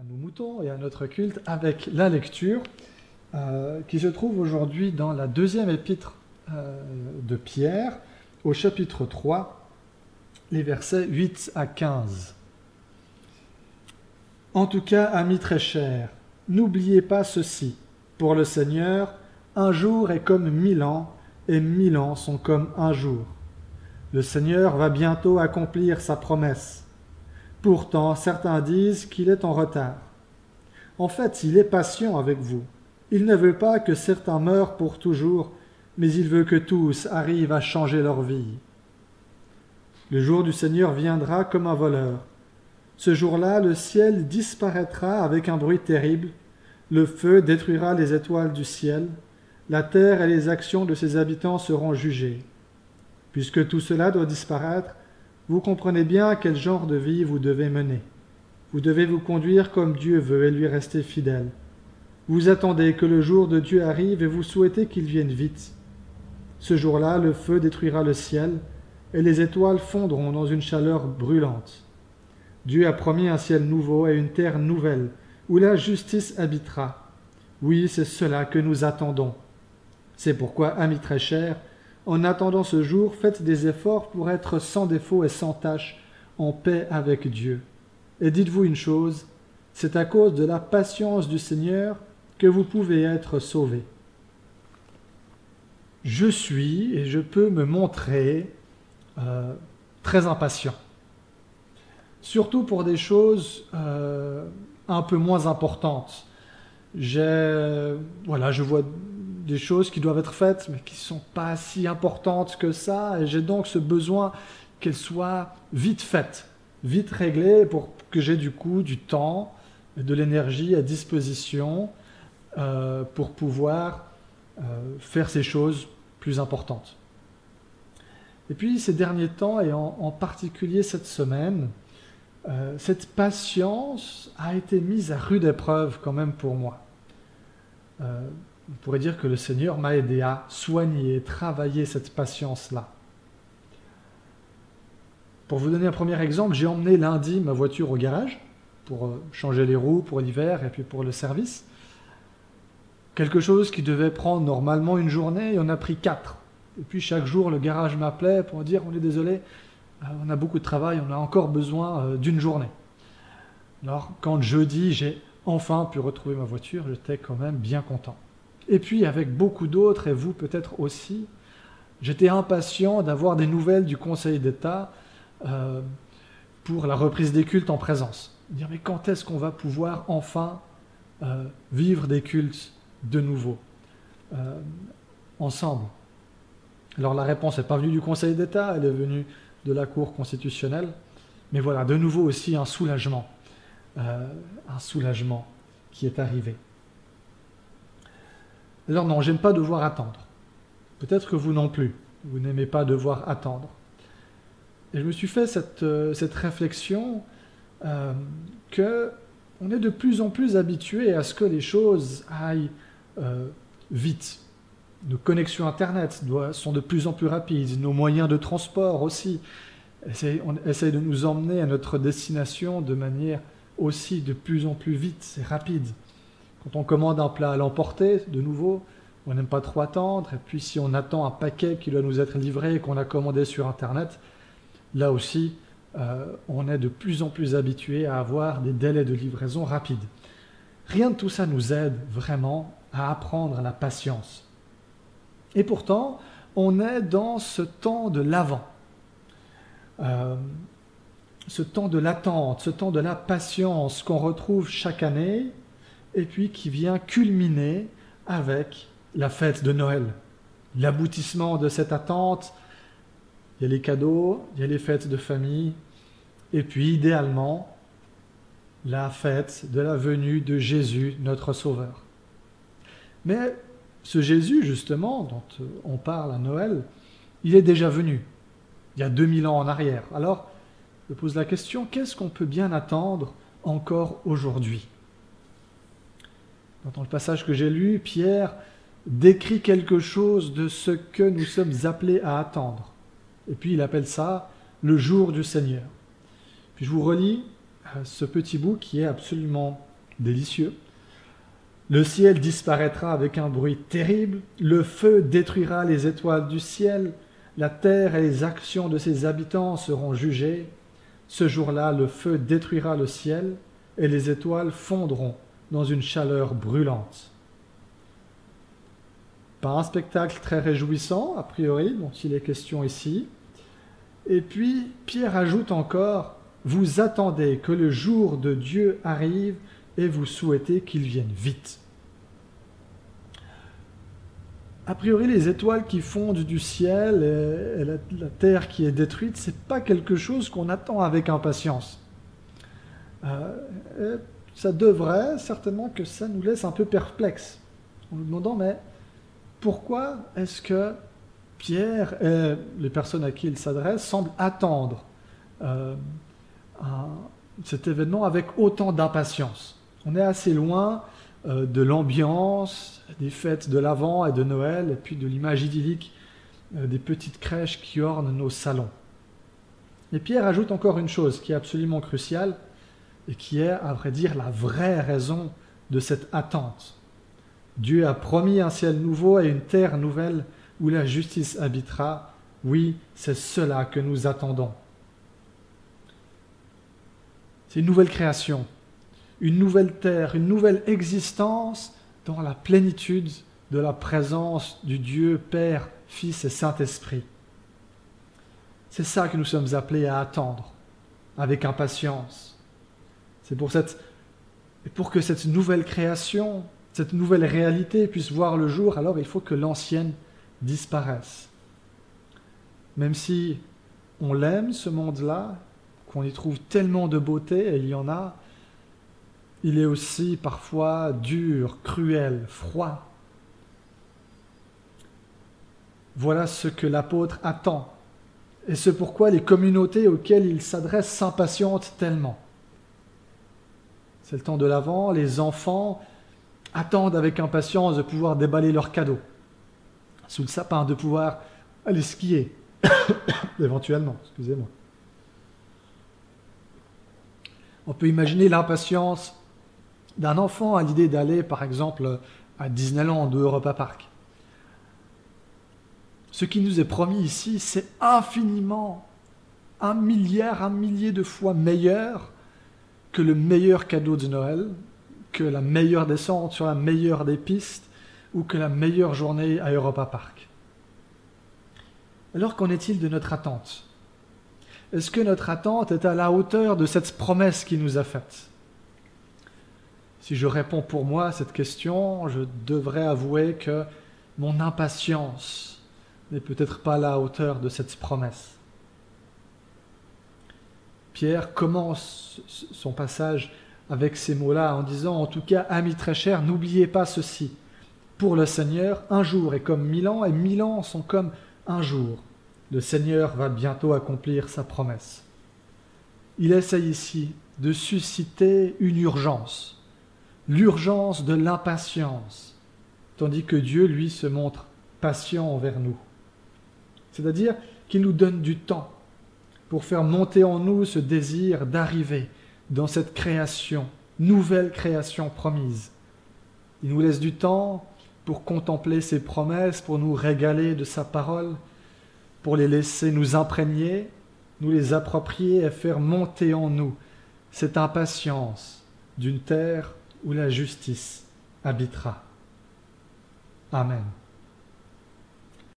à nos moutons et à notre culte avec la lecture euh, qui se trouve aujourd'hui dans la deuxième épître euh, de Pierre, au chapitre 3, les versets 8 à 15. En tout cas, amis très chers, n'oubliez pas ceci. Pour le Seigneur, un jour est comme mille ans, et mille ans sont comme un jour. Le Seigneur va bientôt accomplir sa promesse. Pourtant, certains disent qu'il est en retard. En fait, il est patient avec vous. Il ne veut pas que certains meurent pour toujours, mais il veut que tous arrivent à changer leur vie. Le jour du Seigneur viendra comme un voleur. Ce jour-là, le ciel disparaîtra avec un bruit terrible, le feu détruira les étoiles du ciel, la terre et les actions de ses habitants seront jugées. Puisque tout cela doit disparaître, vous comprenez bien quel genre de vie vous devez mener. Vous devez vous conduire comme Dieu veut et lui rester fidèle. Vous attendez que le jour de Dieu arrive et vous souhaitez qu'il vienne vite. Ce jour-là, le feu détruira le ciel et les étoiles fondront dans une chaleur brûlante. Dieu a promis un ciel nouveau et une terre nouvelle où la justice habitera. Oui, c'est cela que nous attendons. C'est pourquoi, amis très chers, en attendant ce jour, faites des efforts pour être sans défaut et sans tache, en paix avec Dieu. Et dites-vous une chose, c'est à cause de la patience du Seigneur que vous pouvez être sauvés. Je suis et je peux me montrer euh, très impatient, surtout pour des choses euh, un peu moins importantes. J'ai, voilà, je vois des choses qui doivent être faites, mais qui ne sont pas si importantes que ça, et j'ai donc ce besoin qu'elles soient vite faites, vite réglées, pour que j'ai du coup du temps et de l'énergie à disposition euh, pour pouvoir euh, faire ces choses plus importantes. Et puis ces derniers temps, et en, particulier cette semaine, euh, cette patience a été mise à rude épreuve quand même pour moi on pourrait dire que le Seigneur m'a aidé à soigner, travailler cette patience-là. Pour vous donner un premier exemple, j'ai emmené lundi ma voiture au garage pour euh, changer les roues pour l'hiver et puis pour le service. Quelque chose qui devait prendre normalement une journée, et on a pris quatre. Et puis chaque jour, le garage m'appelait pour dire on est désolé, euh, on a beaucoup de travail, on a encore besoin euh, d'une journée. Alors quand jeudi, j'ai enfin pu retrouver ma voiture, j'étais quand même bien content. Et puis avec beaucoup d'autres, et vous peut-être aussi, j'étais impatient d'avoir des nouvelles du Conseil d'État euh, pour la reprise des cultes en présence. Dire mais quand est-ce qu'on va pouvoir enfin euh, vivre des cultes de nouveau euh, ensemble? Alors la réponse n'est pas venue du Conseil d'État, elle est venue de la Cour constitutionnelle. Mais voilà, de nouveau aussi un soulagement, un soulagement qui est arrivé. Alors non, j'aime pas devoir attendre. Peut-être que vous non plus. Vous n'aimez pas devoir attendre. Et je me suis fait cette, euh, réflexion euh, que on est de plus en plus habitué à ce que les choses aillent euh, vite. Nos connexions Internet sont de plus en plus rapides, nos moyens de transport aussi. on essaye de nous emmener à notre destination de manière aussi de plus en plus vite, c'est rapide. Quand on commande un plat à l'emporter, de nouveau, on n'aime pas trop attendre. Et puis si on attend un paquet qui doit nous être livré et qu'on a commandé sur Internet, là aussi, euh, on est de plus en plus habitué à avoir des délais de livraison rapides. Rien de tout ça nous aide vraiment à apprendre la patience. Et pourtant, on est dans ce temps de l'avant, euh, ce temps de l'attente, ce temps de la patience qu'on retrouve chaque année et puis qui vient culminer avec la fête de Noël. L'aboutissement de cette attente, il y a les cadeaux, il y a les fêtes de famille, et puis idéalement, la fête de la venue de Jésus, notre Sauveur. Mais ce Jésus, justement, dont on parle à Noël, il est déjà venu, il y a 2000 ans en arrière. Alors, je pose la question, qu'est-ce qu'on peut bien attendre encore aujourd'hui? Dans le passage que j'ai lu, Pierre décrit quelque chose de ce que nous sommes appelés à attendre. Et puis il appelle ça le jour du Seigneur. Puis je vous relis euh, ce petit bout qui est absolument délicieux. Le ciel disparaîtra avec un bruit terrible, le feu détruira les étoiles du ciel, la terre et les actions de ses habitants seront jugées. Ce jour-là, le feu détruira le ciel, et les étoiles fondront dans une chaleur brûlante. Pas un spectacle très réjouissant, a priori, dont il est question ici. Et puis, Pierre ajoute encore, Vous attendez que le jour de Dieu arrive et vous souhaitez qu'il vienne vite. A priori, les étoiles qui fondent du ciel et, la, terre qui est détruite, c'est pas quelque chose qu'on attend avec impatience. Euh, ça devrait certainement que ça nous laisse un peu perplexes, en nous demandant mais pourquoi est-ce que Pierre et les personnes à qui il s'adresse semblent attendre euh, cet événement avec autant d'impatience? On est assez loin euh, de l'ambiance des fêtes de l'Avent et de Noël, et puis de l'image idyllique euh, des petites crèches qui ornent nos salons. Et Pierre ajoute encore une chose qui est absolument cruciale, et qui est, à vrai dire, la vraie raison de cette attente. Dieu a promis un ciel nouveau et une terre nouvelle où la justice habitera. Oui, c'est cela que nous attendons. C'est une nouvelle création, une nouvelle terre, une nouvelle existence dans la plénitude de la présence du Dieu Père, Fils et Saint-Esprit. C'est ça que nous sommes appelés à attendre avec impatience. C'est pour, pour que cette nouvelle création, cette nouvelle réalité puisse voir le jour, alors il faut que l'ancienne disparaisse. Même si on l'aime, ce monde-là, qu'on y trouve tellement de beauté, et il y en a, il est aussi parfois dur, cruel, froid. Voilà ce que l'apôtre attend, et ce pourquoi les communautés auxquelles il s'adresse s'impatientent tellement. C'est le temps de l'Avent, les enfants attendent avec impatience de pouvoir déballer leurs cadeaux sous le sapin, de pouvoir aller skier, éventuellement, excusez-moi. On peut imaginer l'impatience d'un enfant à l'idée d'aller, par exemple, à Disneyland ou Europa Park. Ce qui nous est promis ici, c'est infiniment, un milliard, un millier de fois meilleur que le meilleur cadeau de Noël, que la meilleure descente sur la meilleure des pistes ou que la meilleure journée à Europa Park. Alors qu'en est-il de notre attente? Est-ce que notre attente est à la hauteur de cette promesse qu'il nous a faite? Si je réponds pour moi à cette question, je devrais avouer que mon impatience n'est peut-être pas à la hauteur de cette promesse. Pierre commence son passage avec ces mots-là en disant En tout cas, amis très chers, n'oubliez pas ceci. Pour le Seigneur, un jour est comme mille ans, et mille ans sont comme un jour. Le Seigneur va bientôt accomplir sa promesse. Il essaye ici de susciter une urgence l'urgence de l'impatience, tandis que Dieu, lui, se montre patient envers nous. C'est-à-dire qu'il nous donne du temps pour faire monter en nous ce désir d'arriver dans cette création, nouvelle création promise. Il nous laisse du temps pour contempler ses promesses, pour nous régaler de sa parole, pour les laisser nous imprégner, nous les approprier et faire monter en nous cette impatience d'une terre où la justice habitera. Amen.